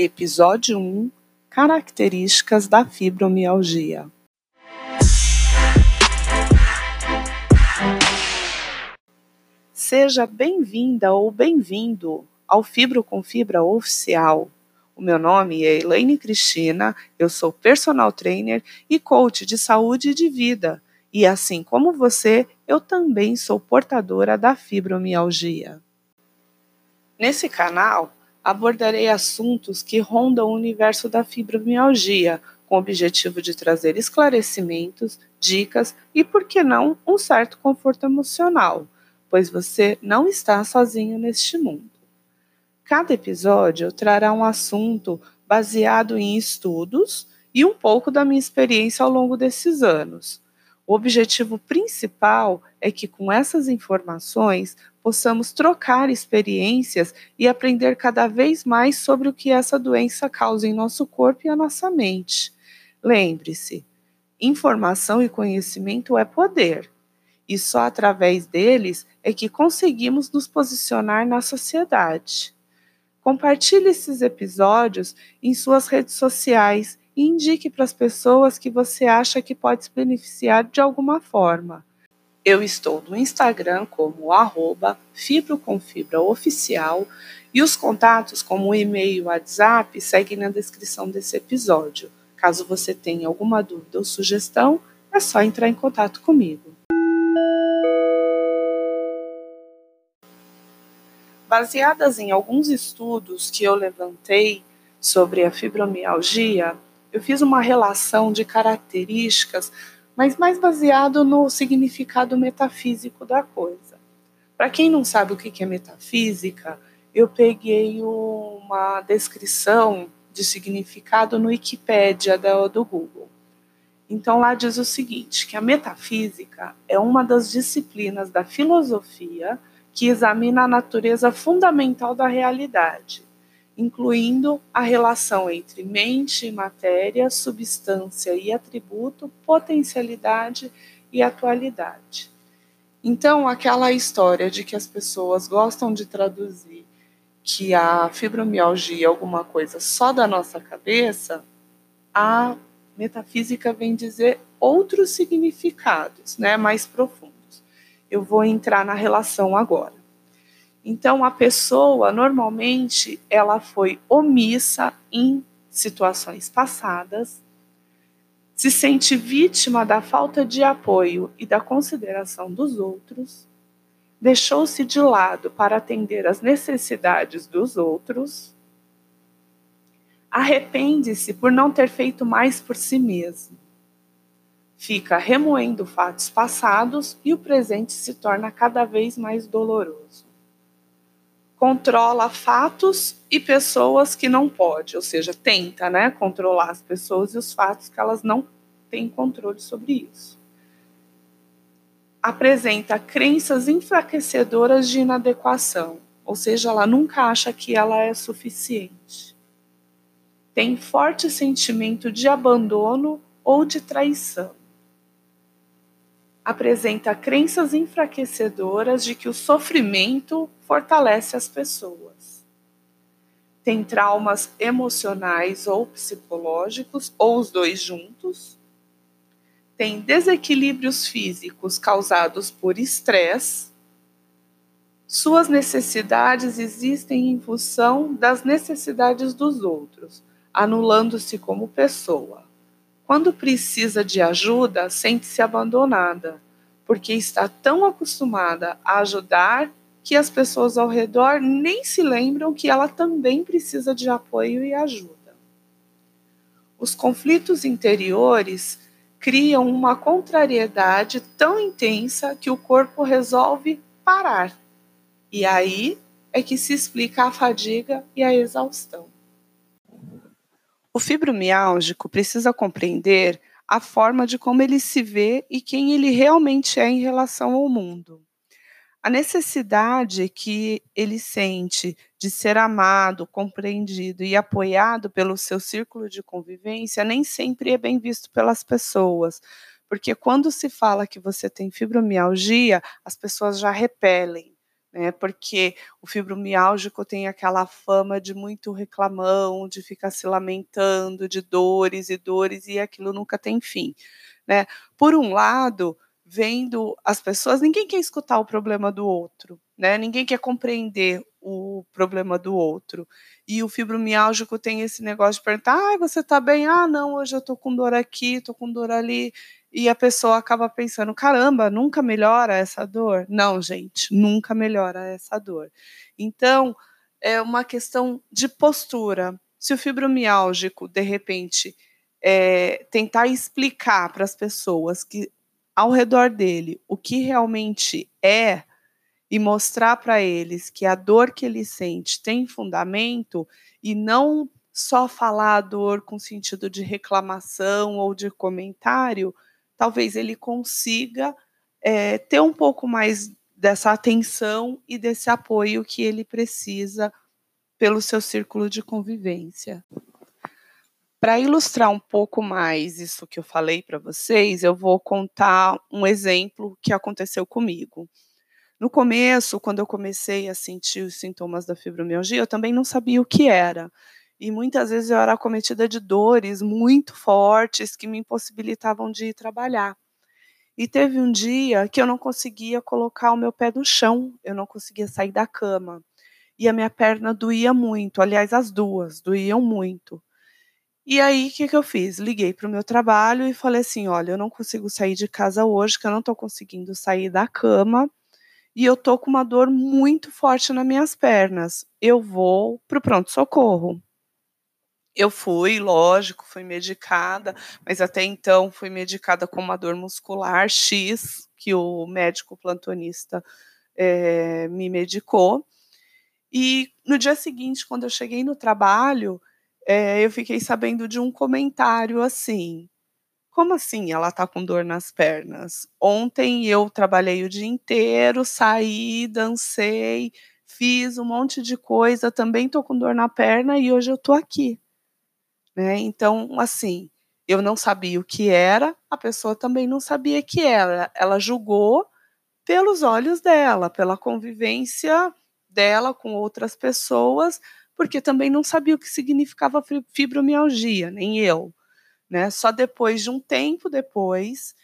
Episódio 1 Características da fibromialgia. Seja bem-vinda ou bem-vindo ao Fibro com Fibra Oficial. O meu nome é Elaine Cristina, eu sou personal trainer e coach de saúde e de vida. E assim como você, eu também sou portadora da fibromialgia. Nesse canal, abordarei assuntos que rondam o universo da fibromialgia, com o objetivo de trazer esclarecimentos, dicas e, por que não, um certo conforto emocional, pois você não está sozinho neste mundo. Cada episódio trará um assunto baseado em estudos e um pouco da minha experiência ao longo desses anos. O objetivo principal é que, com essas informações, possamos trocar experiências e aprender cada vez mais sobre o que essa doença causa em nosso corpo e a nossa mente. Lembre-se, informação e conhecimento é poder, e só através deles é que conseguimos nos posicionar na sociedade. Compartilhe esses episódios em suas redes sociais e indique para as pessoas que você acha que pode se beneficiar de alguma forma. Eu estou no Instagram como arroba fibroconfibraoficial e os contatos como e-mail e WhatsApp seguem na descrição desse episódio. Caso você tenha alguma dúvida ou sugestão, é só entrar em contato comigo. Baseadas em alguns estudos que eu levantei sobre a fibromialgia, eu fiz uma relação de características mas mais baseado no significado metafísico da coisa. Para quem não sabe o que é metafísica, eu peguei uma descrição de significado no Wikipédia do Google. Então lá diz o seguinte, que a metafísica é uma das disciplinas da filosofia que examina a natureza fundamental da realidade incluindo a relação entre mente e matéria, substância e atributo, potencialidade e atualidade. Então, aquela história de que as pessoas gostam de traduzir que a fibromialgia é alguma coisa só da nossa cabeça, a metafísica vem dizer outros significados, né, mais profundos. Eu vou entrar na relação agora. Então a pessoa normalmente ela foi omissa em situações passadas, se sente vítima da falta de apoio e da consideração dos outros, deixou-se de lado para atender às necessidades dos outros, arrepende-se por não ter feito mais por si mesmo. Fica remoendo fatos passados e o presente se torna cada vez mais doloroso controla fatos e pessoas que não pode, ou seja, tenta, né, controlar as pessoas e os fatos que elas não têm controle sobre isso. Apresenta crenças enfraquecedoras de inadequação, ou seja, ela nunca acha que ela é suficiente. Tem forte sentimento de abandono ou de traição apresenta crenças enfraquecedoras de que o sofrimento fortalece as pessoas. Tem traumas emocionais ou psicológicos, ou os dois juntos. Tem desequilíbrios físicos causados por estresse. Suas necessidades existem em função das necessidades dos outros, anulando-se como pessoa. Quando precisa de ajuda, sente-se abandonada, porque está tão acostumada a ajudar que as pessoas ao redor nem se lembram que ela também precisa de apoio e ajuda. Os conflitos interiores criam uma contrariedade tão intensa que o corpo resolve parar. E aí é que se explica a fadiga e a exaustão. O fibromialgico precisa compreender a forma de como ele se vê e quem ele realmente é em relação ao mundo. A necessidade que ele sente de ser amado, compreendido e apoiado pelo seu círculo de convivência nem sempre é bem visto pelas pessoas, porque quando se fala que você tem fibromialgia, as pessoas já repelem né? Porque o fibromialgico tem aquela fama de muito reclamão, de ficar se lamentando de dores e dores e aquilo nunca tem fim, né? Por um lado, vendo as pessoas, ninguém quer escutar o problema do outro, né? Ninguém quer compreender o problema do outro. E o fibromialgico tem esse negócio de perguntar: ah, você tá bem? Ah, não, hoje eu tô com dor aqui, tô com dor ali e a pessoa acaba pensando: caramba, nunca melhora essa dor? Não, gente, nunca melhora essa dor. Então, é uma questão de postura. Se o fibromialgico, de repente, é, tentar explicar para as pessoas que ao redor dele o que realmente é e mostrar para eles que a dor que ele sente tem fundamento e não só falar a dor com sentido de reclamação ou de comentário, talvez ele consiga é, ter um pouco mais dessa atenção e desse apoio que ele precisa pelo seu círculo de convivência. Para ilustrar um pouco mais isso que eu falei para vocês, eu vou contar um exemplo que aconteceu comigo. No começo, quando eu comecei a sentir os sintomas da fibromialgia, eu também não sabia o que era e muitas vezes eu era acometida de dores muito fortes que me impossibilitavam de ir trabalhar. E teve um dia que eu não conseguia colocar o meu pé no chão, eu não conseguia sair da cama. E a minha perna doía muito, aliás, as duas doíam muito. E aí, o que, que eu fiz? Liguei para o meu trabalho e falei assim: olha, eu não consigo sair de casa hoje, que eu não estou conseguindo sair da cama e eu tô com uma dor muito forte nas minhas pernas. Eu vou para o pronto-socorro. Eu fui, lógico, fui medicada, mas até então fui medicada com uma dor muscular X, que o médico plantonista é, me medicou. E no dia seguinte, quando eu cheguei no trabalho, é, eu fiquei sabendo de um comentário assim: como assim ela tá com dor nas pernas? Ontem eu trabalhei o dia inteiro, saí, dancei, fiz um monte de coisa, também tô com dor na perna e hoje eu tô aqui. Né? Então, assim, eu não sabia o que era, a pessoa também não sabia que era. Ela julgou pelos olhos dela, pela convivência dela com outras pessoas, porque também não sabia o que significava fibromialgia, nem eu. Né? Só depois de um tempo depois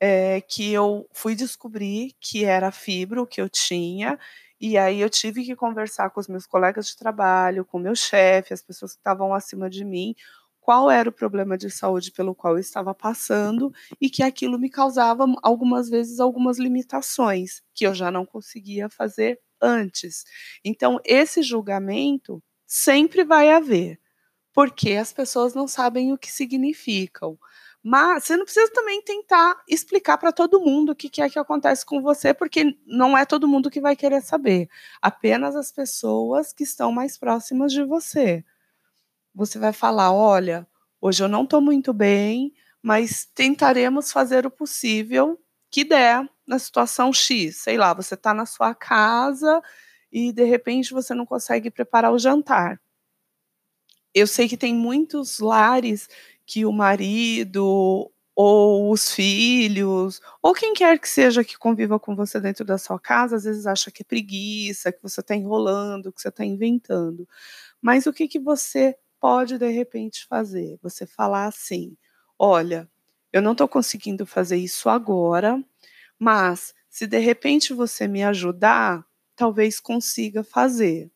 é, que eu fui descobrir que era fibro que eu tinha, e aí eu tive que conversar com os meus colegas de trabalho, com meu chefe, as pessoas que estavam acima de mim, qual era o problema de saúde pelo qual eu estava passando e que aquilo me causava algumas vezes algumas limitações que eu já não conseguia fazer antes. Então, esse julgamento sempre vai haver, porque as pessoas não sabem o que significam. Mas você não precisa também tentar explicar para todo mundo o que, que é que acontece com você, porque não é todo mundo que vai querer saber. Apenas as pessoas que estão mais próximas de você você vai falar: olha, hoje eu não estou muito bem, mas tentaremos fazer o possível que der na situação X. Sei lá, você está na sua casa e de repente você não consegue preparar o jantar. Eu sei que tem muitos lares que o marido ou os filhos, ou quem quer que seja que conviva com você dentro da sua casa, às vezes acha que é preguiça, que você está enrolando, que você está inventando. Mas o que, que você pode de repente fazer? Você falar assim: olha, eu não estou conseguindo fazer isso agora, mas se de repente você me ajudar, talvez consiga fazer.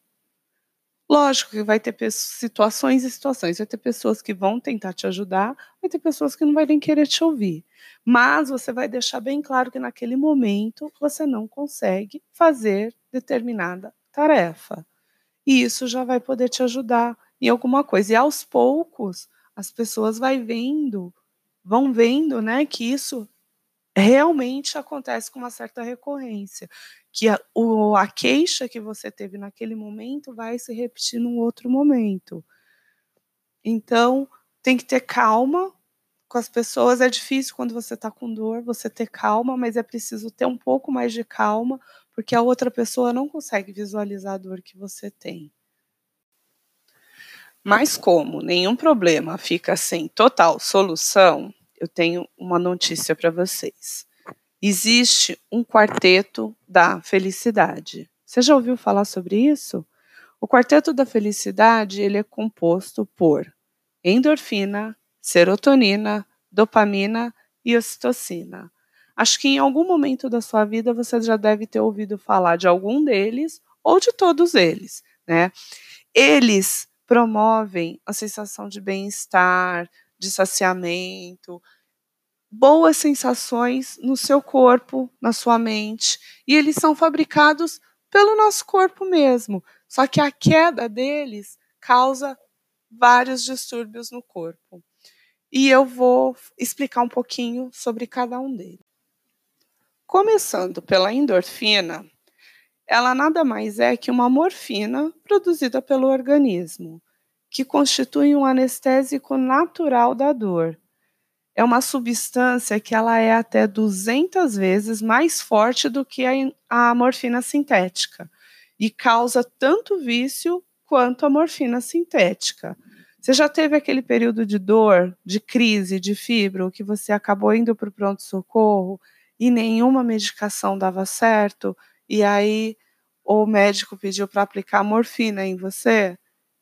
Lógico que vai ter situações e situações. Vai ter pessoas que vão tentar te ajudar, vai ter pessoas que não vão nem querer te ouvir. Mas você vai deixar bem claro que naquele momento você não consegue fazer determinada tarefa. E isso já vai poder te ajudar em alguma coisa. E aos poucos as pessoas vai vendo, vão vendo, né, que isso realmente acontece com uma certa recorrência, que a, o, a queixa que você teve naquele momento vai se repetir num outro momento. Então, tem que ter calma com as pessoas. É difícil quando você está com dor, você ter calma, mas é preciso ter um pouco mais de calma, porque a outra pessoa não consegue visualizar a dor que você tem. Mas como nenhum problema fica sem total solução, eu tenho uma notícia para vocês. Existe um quarteto da felicidade. Você já ouviu falar sobre isso? O quarteto da felicidade ele é composto por endorfina, serotonina, dopamina e ocitocina. Acho que em algum momento da sua vida você já deve ter ouvido falar de algum deles ou de todos eles, né? Eles promovem a sensação de bem-estar, de saciamento, boas sensações no seu corpo, na sua mente, e eles são fabricados pelo nosso corpo mesmo. Só que a queda deles causa vários distúrbios no corpo. E eu vou explicar um pouquinho sobre cada um deles. Começando pela endorfina, ela nada mais é que uma morfina produzida pelo organismo, que constitui um anestésico natural da dor. É uma substância que ela é até 200 vezes mais forte do que a, a morfina sintética e causa tanto vício quanto a morfina sintética. Você já teve aquele período de dor, de crise, de fibro, que você acabou indo para o pronto-socorro e nenhuma medicação dava certo? E aí o médico pediu para aplicar morfina em você,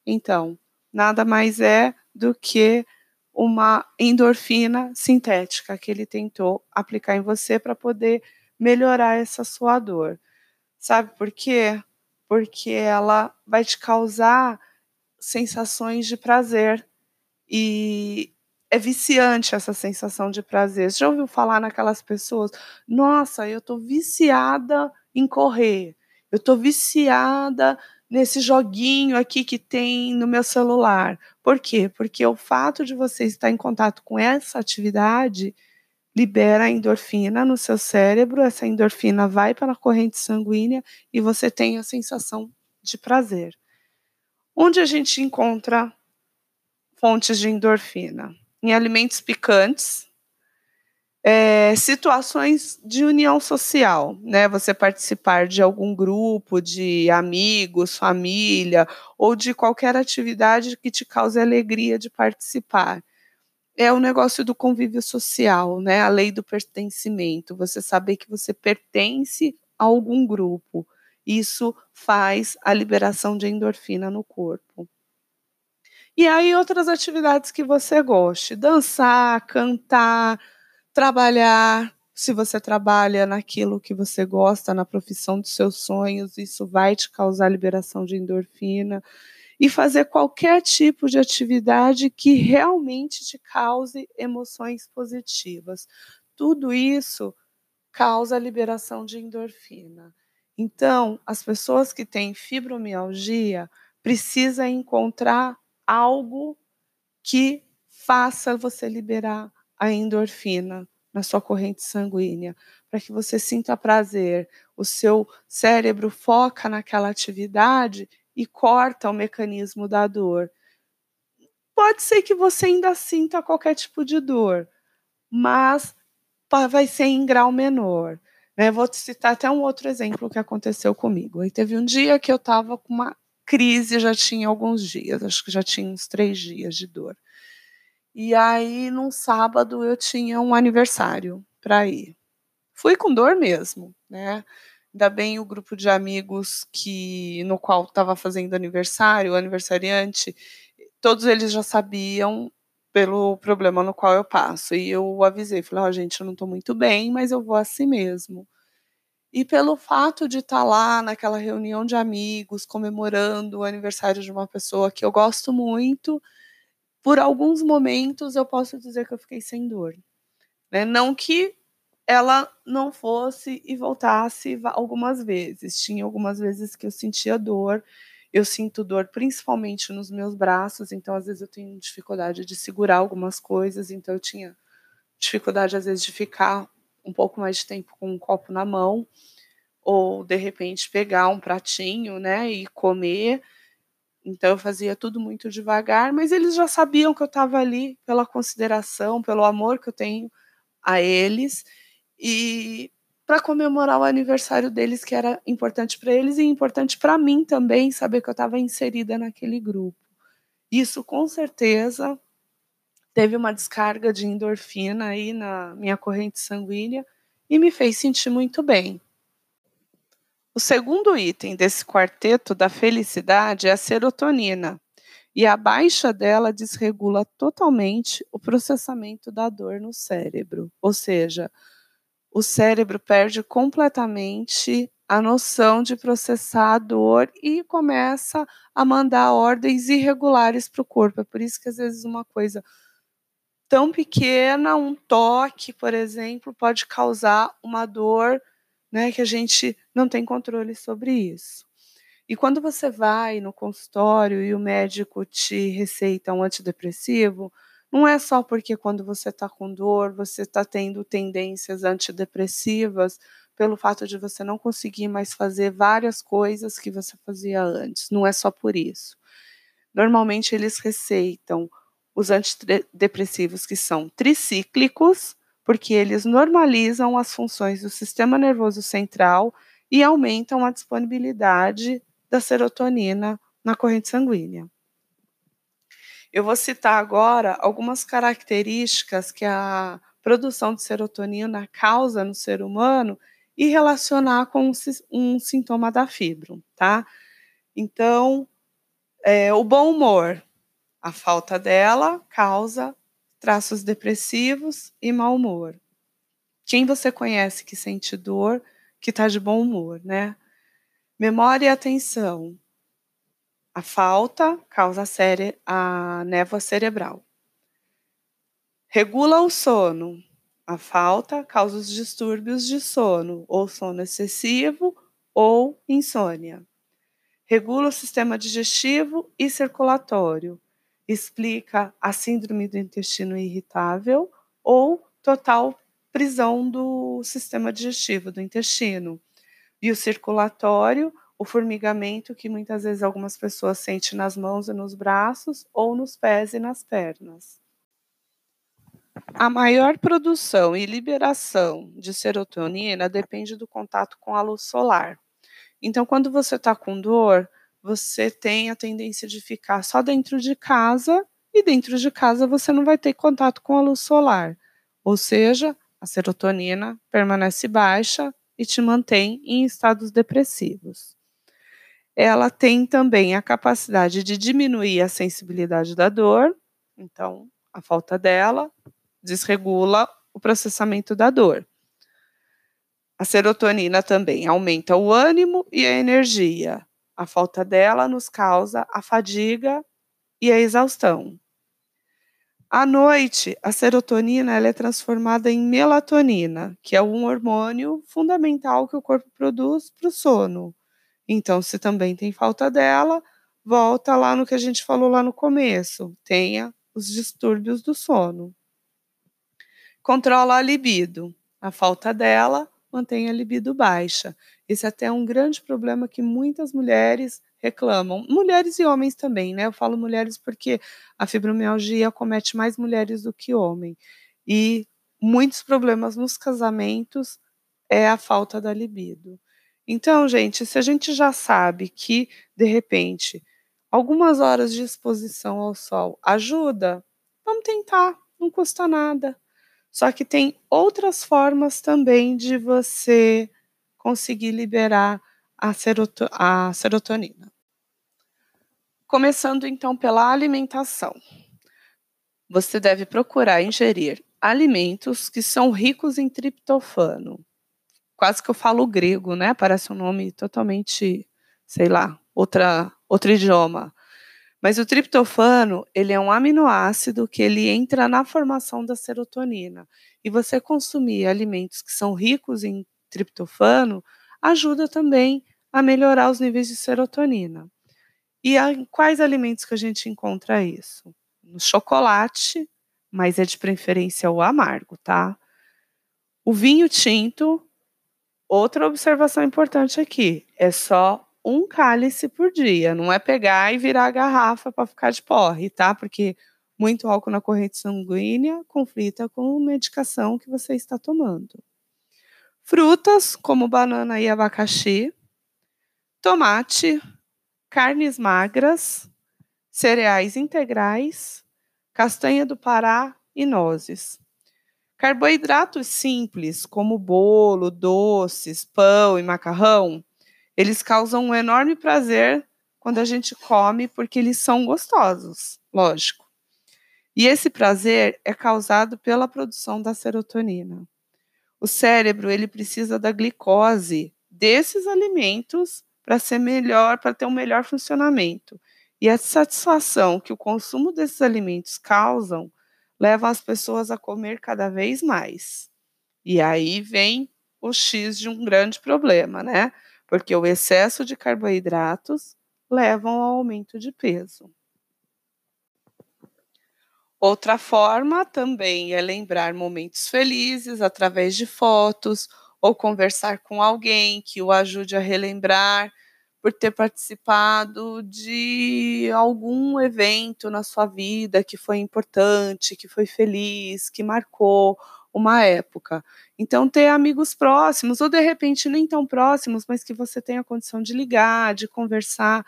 então nada mais é do que uma endorfina sintética que ele tentou aplicar em você para poder melhorar essa sua dor. Sabe por quê? Porque ela vai te causar sensações de prazer e é viciante essa sensação de prazer. Você já ouviu falar naquelas pessoas? Nossa, eu tô viciada em correr. Eu tô viciada nesse joguinho aqui que tem no meu celular. Por quê? Porque o fato de você estar em contato com essa atividade libera endorfina no seu cérebro, essa endorfina vai para a corrente sanguínea e você tem a sensação de prazer. Onde a gente encontra fontes de endorfina? Em alimentos picantes, é, situações de união social, né? Você participar de algum grupo de amigos, família ou de qualquer atividade que te cause alegria de participar. É o negócio do convívio social, né? A lei do pertencimento. Você saber que você pertence a algum grupo. Isso faz a liberação de endorfina no corpo. E aí outras atividades que você goste, dançar, cantar, trabalhar. Se você trabalha naquilo que você gosta, na profissão dos seus sonhos, isso vai te causar liberação de endorfina. E fazer qualquer tipo de atividade que realmente te cause emoções positivas. Tudo isso causa liberação de endorfina. Então, as pessoas que têm fibromialgia precisam encontrar algo que faça você liberar a endorfina na sua corrente sanguínea, para que você sinta prazer. O seu cérebro foca naquela atividade e corta o mecanismo da dor. Pode ser que você ainda sinta qualquer tipo de dor, mas vai ser em grau menor. Né? Vou te citar até um outro exemplo que aconteceu comigo. E teve um dia que eu estava com uma crise, já tinha alguns dias, acho que já tinha uns três dias de dor. E aí, num sábado, eu tinha um aniversário para ir. Fui com dor mesmo, né? Ainda bem o grupo de amigos que no qual estava fazendo aniversário, o aniversariante, todos eles já sabiam pelo problema no qual eu passo. E eu avisei, falei, ó, oh, gente, eu não estou muito bem, mas eu vou assim mesmo. E pelo fato de estar tá lá naquela reunião de amigos, comemorando o aniversário de uma pessoa que eu gosto muito, por alguns momentos eu posso dizer que eu fiquei sem dor. Né? Não que ela não fosse e voltasse algumas vezes. Tinha algumas vezes que eu sentia dor. Eu sinto dor principalmente nos meus braços, então às vezes eu tenho dificuldade de segurar algumas coisas, então eu tinha dificuldade às vezes de ficar um pouco mais de tempo com um copo na mão, ou de repente pegar um pratinho, né, e comer. Então eu fazia tudo muito devagar, mas eles já sabiam que eu estava ali pela consideração, pelo amor que eu tenho a eles e para comemorar o aniversário deles que era importante para eles e importante para mim também saber que eu estava inserida naquele grupo. Isso com certeza teve uma descarga de endorfina aí na minha corrente sanguínea e me fez sentir muito bem. O segundo item desse quarteto da felicidade é a serotonina, e a baixa dela desregula totalmente o processamento da dor no cérebro, ou seja, o cérebro perde completamente a noção de processar a dor e começa a mandar ordens irregulares para o corpo. É por isso que às vezes uma coisa tão pequena, um toque, por exemplo, pode causar uma dor, né, que a gente não tem controle sobre isso. E quando você vai no consultório e o médico te receita um antidepressivo, não é só porque quando você está com dor, você está tendo tendências antidepressivas pelo fato de você não conseguir mais fazer várias coisas que você fazia antes. Não é só por isso. Normalmente eles receitam os antidepressivos que são tricíclicos, porque eles normalizam as funções do sistema nervoso central e aumentam a disponibilidade da serotonina na corrente sanguínea. Eu vou citar agora algumas características que a produção de serotonina causa no ser humano e relacionar com um, sintoma da fibro, tá? Então, é, o bom humor, a falta dela causa traços depressivos e mau humor. Quem você conhece que sente dor, que está de bom humor, né? Memória e atenção. A falta causa a névoa cerebral. Regula o sono. A falta causa os distúrbios de sono, ou sono excessivo ou insônia. Regula o sistema digestivo e circulatório. Explica a síndrome do intestino irritável ou total prisão do sistema digestivo, do intestino. E o circulatório o formigamento que muitas vezes algumas pessoas sentem nas mãos e nos braços ou nos pés e nas pernas. A maior produção e liberação de serotonina depende do contato com a luz solar. Então, quando você está com dor, você tem a tendência de ficar só dentro de casa e dentro de casa você não vai ter contato com a luz solar. Ou seja, a serotonina permanece baixa e te mantém em estados depressivos ela tem também a capacidade de diminuir a sensibilidade da dor, então a falta dela desregula o processamento da dor. A serotonina também aumenta o ânimo e a energia. A falta dela nos causa a fadiga e a exaustão. À noite, a serotonina é transformada em melatonina, que é um hormônio fundamental que o corpo produz para o sono. Então, se também tem falta dela, volta lá no que a gente falou lá no começo, tenha os distúrbios do sono. Controla a libido. A falta dela mantém a libido baixa. Esse é até um grande problema que muitas mulheres reclamam. Mulheres e homens também, né? Eu falo mulheres porque a fibromialgia comete mais mulheres do que homens. E muitos problemas nos casamentos é a falta da libido. Então, gente, se a gente já sabe que, de repente, algumas horas de exposição ao sol ajuda, vamos tentar, não custa nada. Só que tem outras formas também de você conseguir liberar a, seroto a serotonina. Começando então pela alimentação. Você deve procurar ingerir alimentos que são ricos em triptofano, quase que eu falo grego, né? Parece um nome totalmente, sei lá, outra, outro idioma. Mas o triptofano, ele é um aminoácido que ele entra na formação da serotonina. E você consumir alimentos que são ricos em triptofano ajuda também a melhorar os níveis de serotonina. E em quais alimentos que a gente encontra isso? No chocolate, mas é de preferência o amargo, tá? O vinho tinto, Outra observação importante aqui: é só um cálice por dia, não é pegar e virar a garrafa para ficar de porre, tá? Porque muito álcool na corrente sanguínea conflita com medicação que você está tomando. Frutas, como banana e abacaxi, tomate, carnes magras, cereais integrais, castanha do Pará e nozes. Carboidratos simples, como bolo, doces, pão e macarrão, Eles causam um enorme prazer quando a gente come, porque eles são gostosos, lógico. E esse prazer é causado pela produção da serotonina. O cérebro ele precisa da glicose desses alimentos para ser melhor, para ter um melhor funcionamento. E a satisfação que o consumo desses alimentos causam leva as pessoas a comer cada vez mais. E aí vem o X de um grande problema, né? Porque o excesso de carboidratos levam ao aumento de peso. Outra forma também é lembrar momentos felizes através de fotos ou conversar com alguém que o ajude a relembrar por ter participado de algum evento na sua vida que foi importante, que foi feliz, que marcou uma época. Então, ter amigos próximos, ou de repente nem tão próximos, mas que você tenha condição de ligar, de conversar,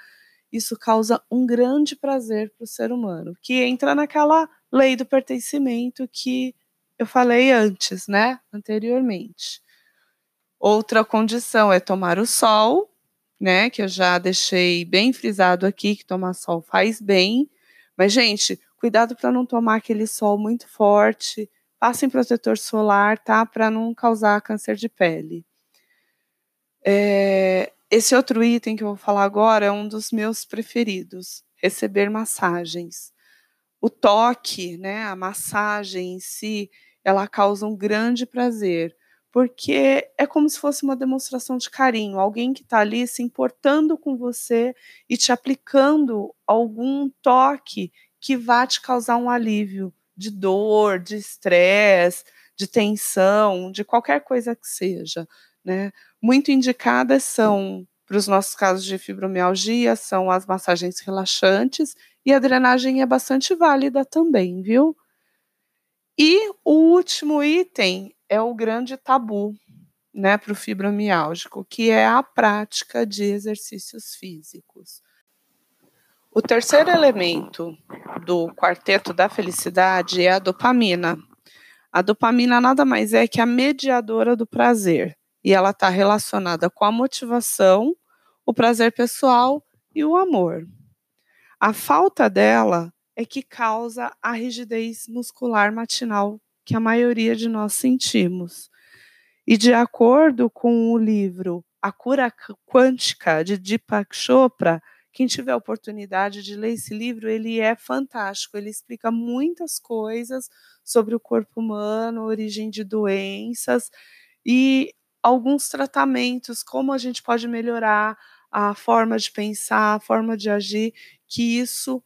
isso causa um grande prazer para o ser humano, que entra naquela lei do pertencimento que eu falei antes, né? Anteriormente. Outra condição é tomar o sol, né? Que eu já deixei bem frisado aqui que tomar sol faz bem. Mas, gente, cuidado para não tomar aquele sol muito forte. Passem protetor solar, tá? Para não causar câncer de pele. É, esse outro item que eu vou falar agora é um dos meus preferidos: receber massagens o toque, né, a massagem em si, ela causa um grande prazer, porque é como se fosse uma demonstração de carinho, alguém que está ali se importando com você e te aplicando algum toque que vá te causar um alívio de dor, de estresse, de tensão, de qualquer coisa que seja, né? Muito indicadas são para os nossos casos de fibromialgia são as massagens relaxantes e a drenagem é bastante válida também, viu? E o último item é o grande tabu, né, para o fibromialgico, que é a prática de exercícios físicos. O terceiro elemento do quarteto da felicidade é a dopamina. A dopamina nada mais é que a mediadora do prazer, e ela está relacionada com a motivação, o prazer pessoal e o amor. A falta dela é que causa a rigidez muscular matinal que a maioria de nós sentimos. E de acordo com o livro A Cura Quântica de Deepak Chopra, quem tiver a oportunidade de ler esse livro, ele é fantástico. Ele explica muitas coisas sobre o corpo humano, origem de doenças e alguns tratamentos, como a gente pode melhorar a forma de pensar, a forma de agir que isso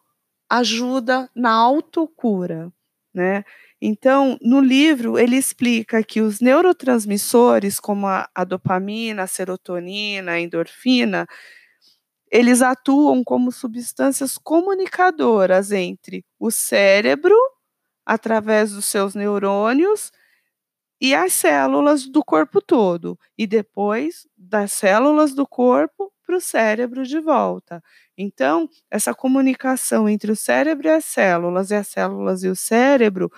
ajuda na autocura, né? Então, no livro, ele explica que os neurotransmissores, como a, a, dopamina, a serotonina, a endorfina, eles atuam como substâncias comunicadoras entre o cérebro, através dos seus neurônios, e as células do corpo todo, e depois das células do corpo para o cérebro de volta. Então, essa comunicação entre o cérebro e as células, e as células e o cérebro,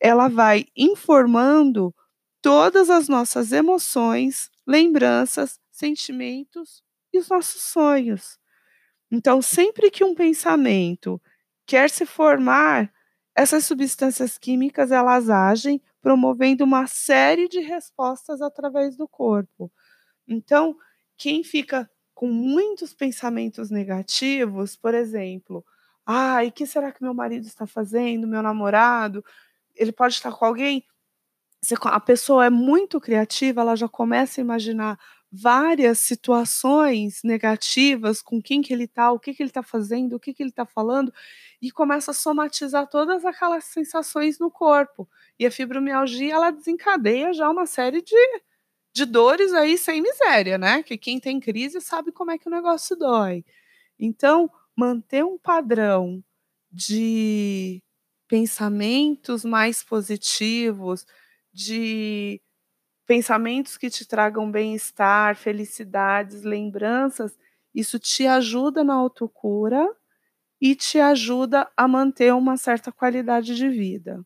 ela vai informando todas as nossas emoções, lembranças, sentimentos e os nossos sonhos. Então, sempre que um pensamento quer se formar, essas substâncias químicas elas agem promovendo uma série de respostas através do corpo. Então, quem fica com muitos pensamentos negativos, por exemplo, ai, que será que meu marido está fazendo, meu namorado? Ele pode estar com alguém. A pessoa é muito criativa, ela já começa a imaginar várias situações negativas com quem que ele está, o que, que ele está fazendo, o que, que ele está falando, e começa a somatizar todas aquelas sensações no corpo. E a fibromialgia, ela desencadeia já uma série de, de dores aí sem miséria, né? Que quem tem crise sabe como é que o negócio dói. Então, manter um padrão de pensamentos mais positivos, de pensamentos que te tragam bem-estar, felicidades, lembranças, isso te ajuda na autocura e te ajuda a manter uma certa qualidade de vida.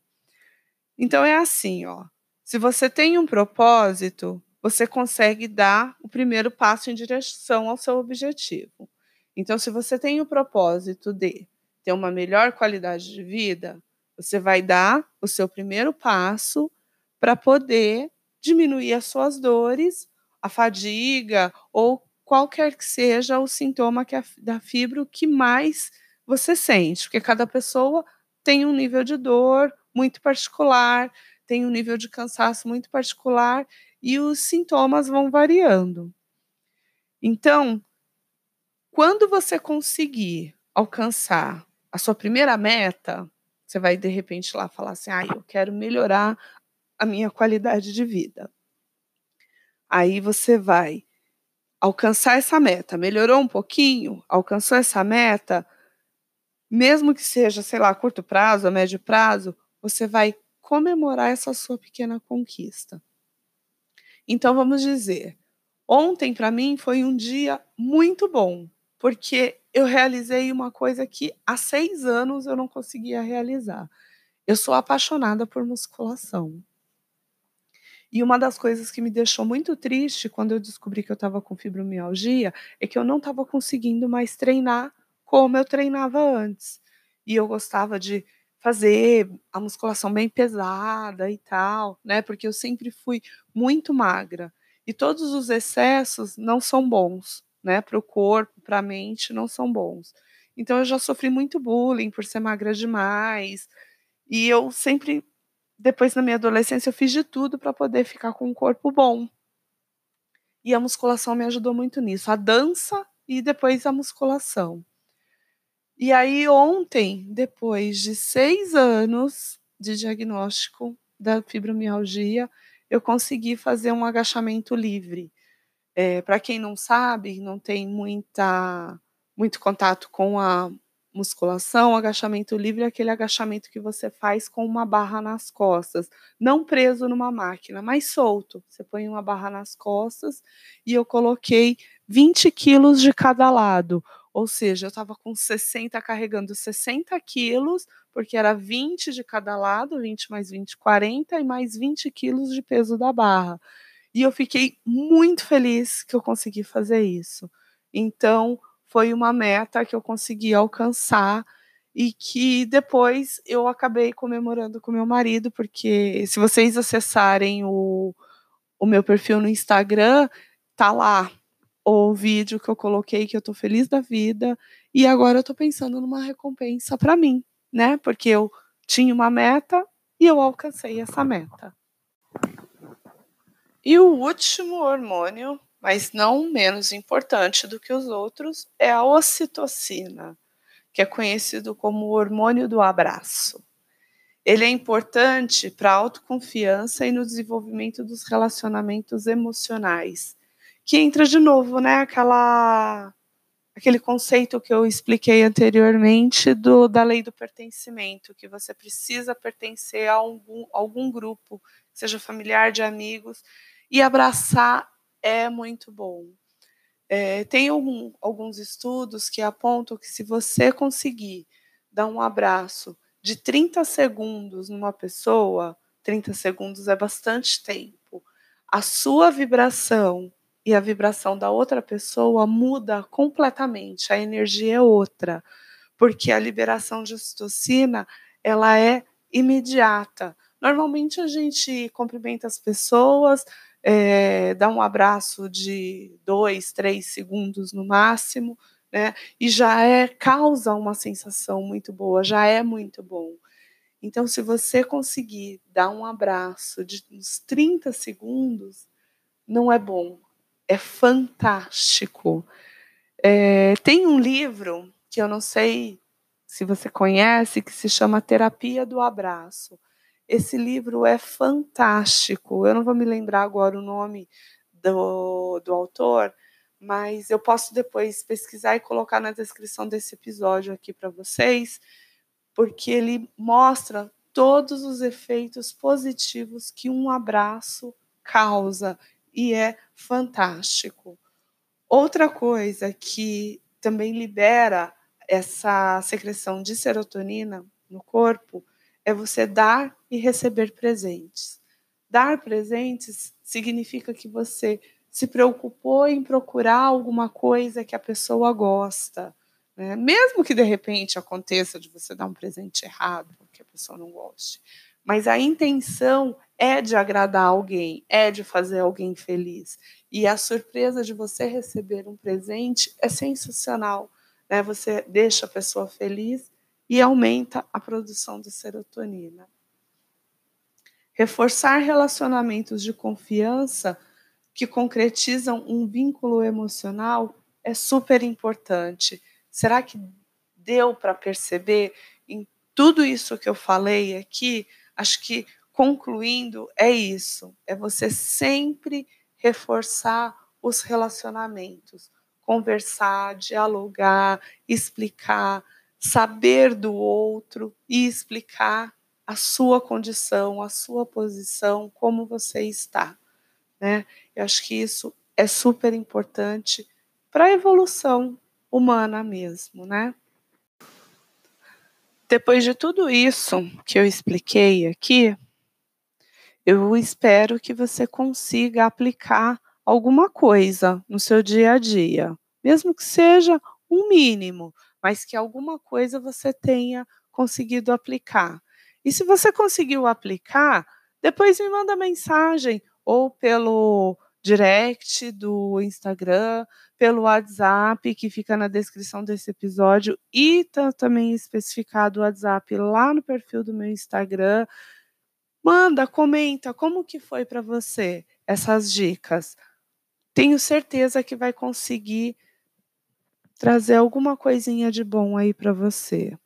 Então é assim, ó. Se você tem um propósito, você consegue dar o primeiro passo em direção ao seu objetivo. Então, se você tem o propósito de ter uma melhor qualidade de vida, você vai dar o seu primeiro passo para poder diminuir as suas dores, a fadiga ou qualquer que seja o sintoma que é da fibro que mais você sente, porque cada pessoa tem um nível de dor muito particular, tem um nível de cansaço muito particular e os sintomas vão variando. Então, quando você conseguir alcançar a sua primeira meta, você vai de repente lá falar assim: "Ah, eu quero melhorar a minha qualidade de vida". Aí você vai alcançar essa meta, melhorou um pouquinho, alcançou essa meta, mesmo que seja, sei lá, a curto prazo, a médio prazo, você vai comemorar essa sua pequena conquista. Então vamos dizer, ontem para mim foi um dia muito bom, porque eu realizei uma coisa que há seis anos eu não conseguia realizar. Eu sou apaixonada por musculação. E uma das coisas que me deixou muito triste quando eu descobri que eu estava com fibromialgia é que eu não estava conseguindo mais treinar como eu treinava antes. E eu gostava de fazer a musculação bem pesada e tal, né? Porque eu sempre fui muito magra. E todos os excessos não são bons, né? Para o corpo, para a mente, não são bons. Então eu já sofri muito bullying por ser magra demais. E eu sempre depois na minha adolescência eu fiz de tudo para poder ficar com um corpo bom. E a musculação me ajudou muito nisso, a dança e depois a musculação. E aí ontem, depois de seis anos de diagnóstico da fibromialgia, eu consegui fazer um agachamento livre. É, para quem não sabe, não tem muita muito contato com a musculação, agachamento livre é aquele agachamento que você faz com uma barra nas costas, não preso numa máquina, mas solto. Você põe uma barra nas costas e eu coloquei 20 quilos de cada lado. Ou seja, eu estava com 60, carregando 60 quilos, porque era 20 de cada lado, 20 mais 20, 40, e mais 20 quilos de peso da barra. E eu fiquei muito feliz que eu consegui fazer isso. Então, foi uma meta que eu consegui alcançar e que depois eu acabei comemorando com meu marido, porque se vocês acessarem o, o meu perfil no Instagram, tá lá o vídeo que eu coloquei que eu tô feliz da vida e agora eu tô pensando numa recompensa para mim, né? Porque eu tinha uma meta e eu alcancei essa meta. E o último hormônio mas não menos importante do que os outros, é a ocitocina, que é conhecido como o hormônio do abraço. Ele é importante para a autoconfiança e no desenvolvimento dos relacionamentos emocionais, que entra de novo, né, aquela aquele conceito que eu expliquei anteriormente do, da lei do pertencimento, que você precisa pertencer a algum, algum grupo, seja familiar, de amigos, e abraçar é muito bom. É, tem algum, alguns estudos que apontam que se você conseguir dar um abraço de 30 segundos numa pessoa, 30 segundos é bastante tempo, a sua vibração e a vibração da outra pessoa muda completamente, a energia é outra, porque a liberação de ocitocina ela é imediata. Normalmente a gente cumprimenta as pessoas, é, dá um abraço de dois, três segundos no máximo, né? E já é causa uma sensação muito boa, já é muito bom. Então, se você conseguir dar um abraço de uns 30 segundos, não é bom, é fantástico. É, tem um livro que eu não sei se você conhece, que se chama Terapia do Abraço. Esse livro é fantástico. Eu não vou me lembrar agora o nome do, do autor, mas eu posso depois pesquisar e colocar na descrição desse episódio aqui para vocês, porque ele mostra todos os efeitos positivos que um abraço causa e é fantástico. Outra coisa que também libera essa secreção de serotonina no corpo é você dar e receber presentes. Dar presentes significa que você se preocupou em procurar alguma coisa que a pessoa gosta. Né? Mesmo que de repente aconteça de você dar um presente errado, que a pessoa não goste. Mas a intenção é de agradar alguém, é de fazer alguém feliz. E a surpresa de você receber um presente é sensacional. Né? Você deixa a pessoa feliz e aumenta a produção de serotonina. Reforçar relacionamentos de confiança que concretizam um vínculo emocional é super importante. Será que deu para perceber em tudo isso que eu falei aqui? Acho que concluindo é isso, é você sempre reforçar os relacionamentos, conversar, dialogar, explicar, saber do outro e explicar a sua condição, a sua posição, como você está né? Eu acho que isso é super importante para a evolução humana mesmo, né? Depois de tudo isso que eu expliquei aqui, eu espero que você consiga aplicar alguma coisa no seu dia a dia, mesmo que seja um mínimo, mas que alguma coisa você tenha conseguido aplicar. E se você conseguiu aplicar, depois me manda mensagem ou pelo direct do Instagram, pelo WhatsApp que fica na descrição desse episódio e tá também especificado o WhatsApp lá no perfil do meu Instagram. Manda, comenta como que foi para você essas dicas. Tenho certeza que vai conseguir trazer alguma coisinha de bom aí para você.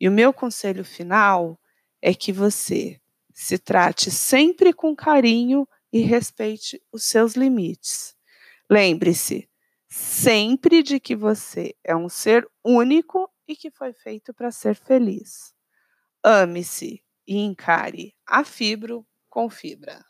E o meu conselho final é que você se trate sempre com carinho e respeite os seus limites. Lembre-se sempre de que você é um ser único e que foi feito para ser feliz. Ame-se e encare a fibro com fibra.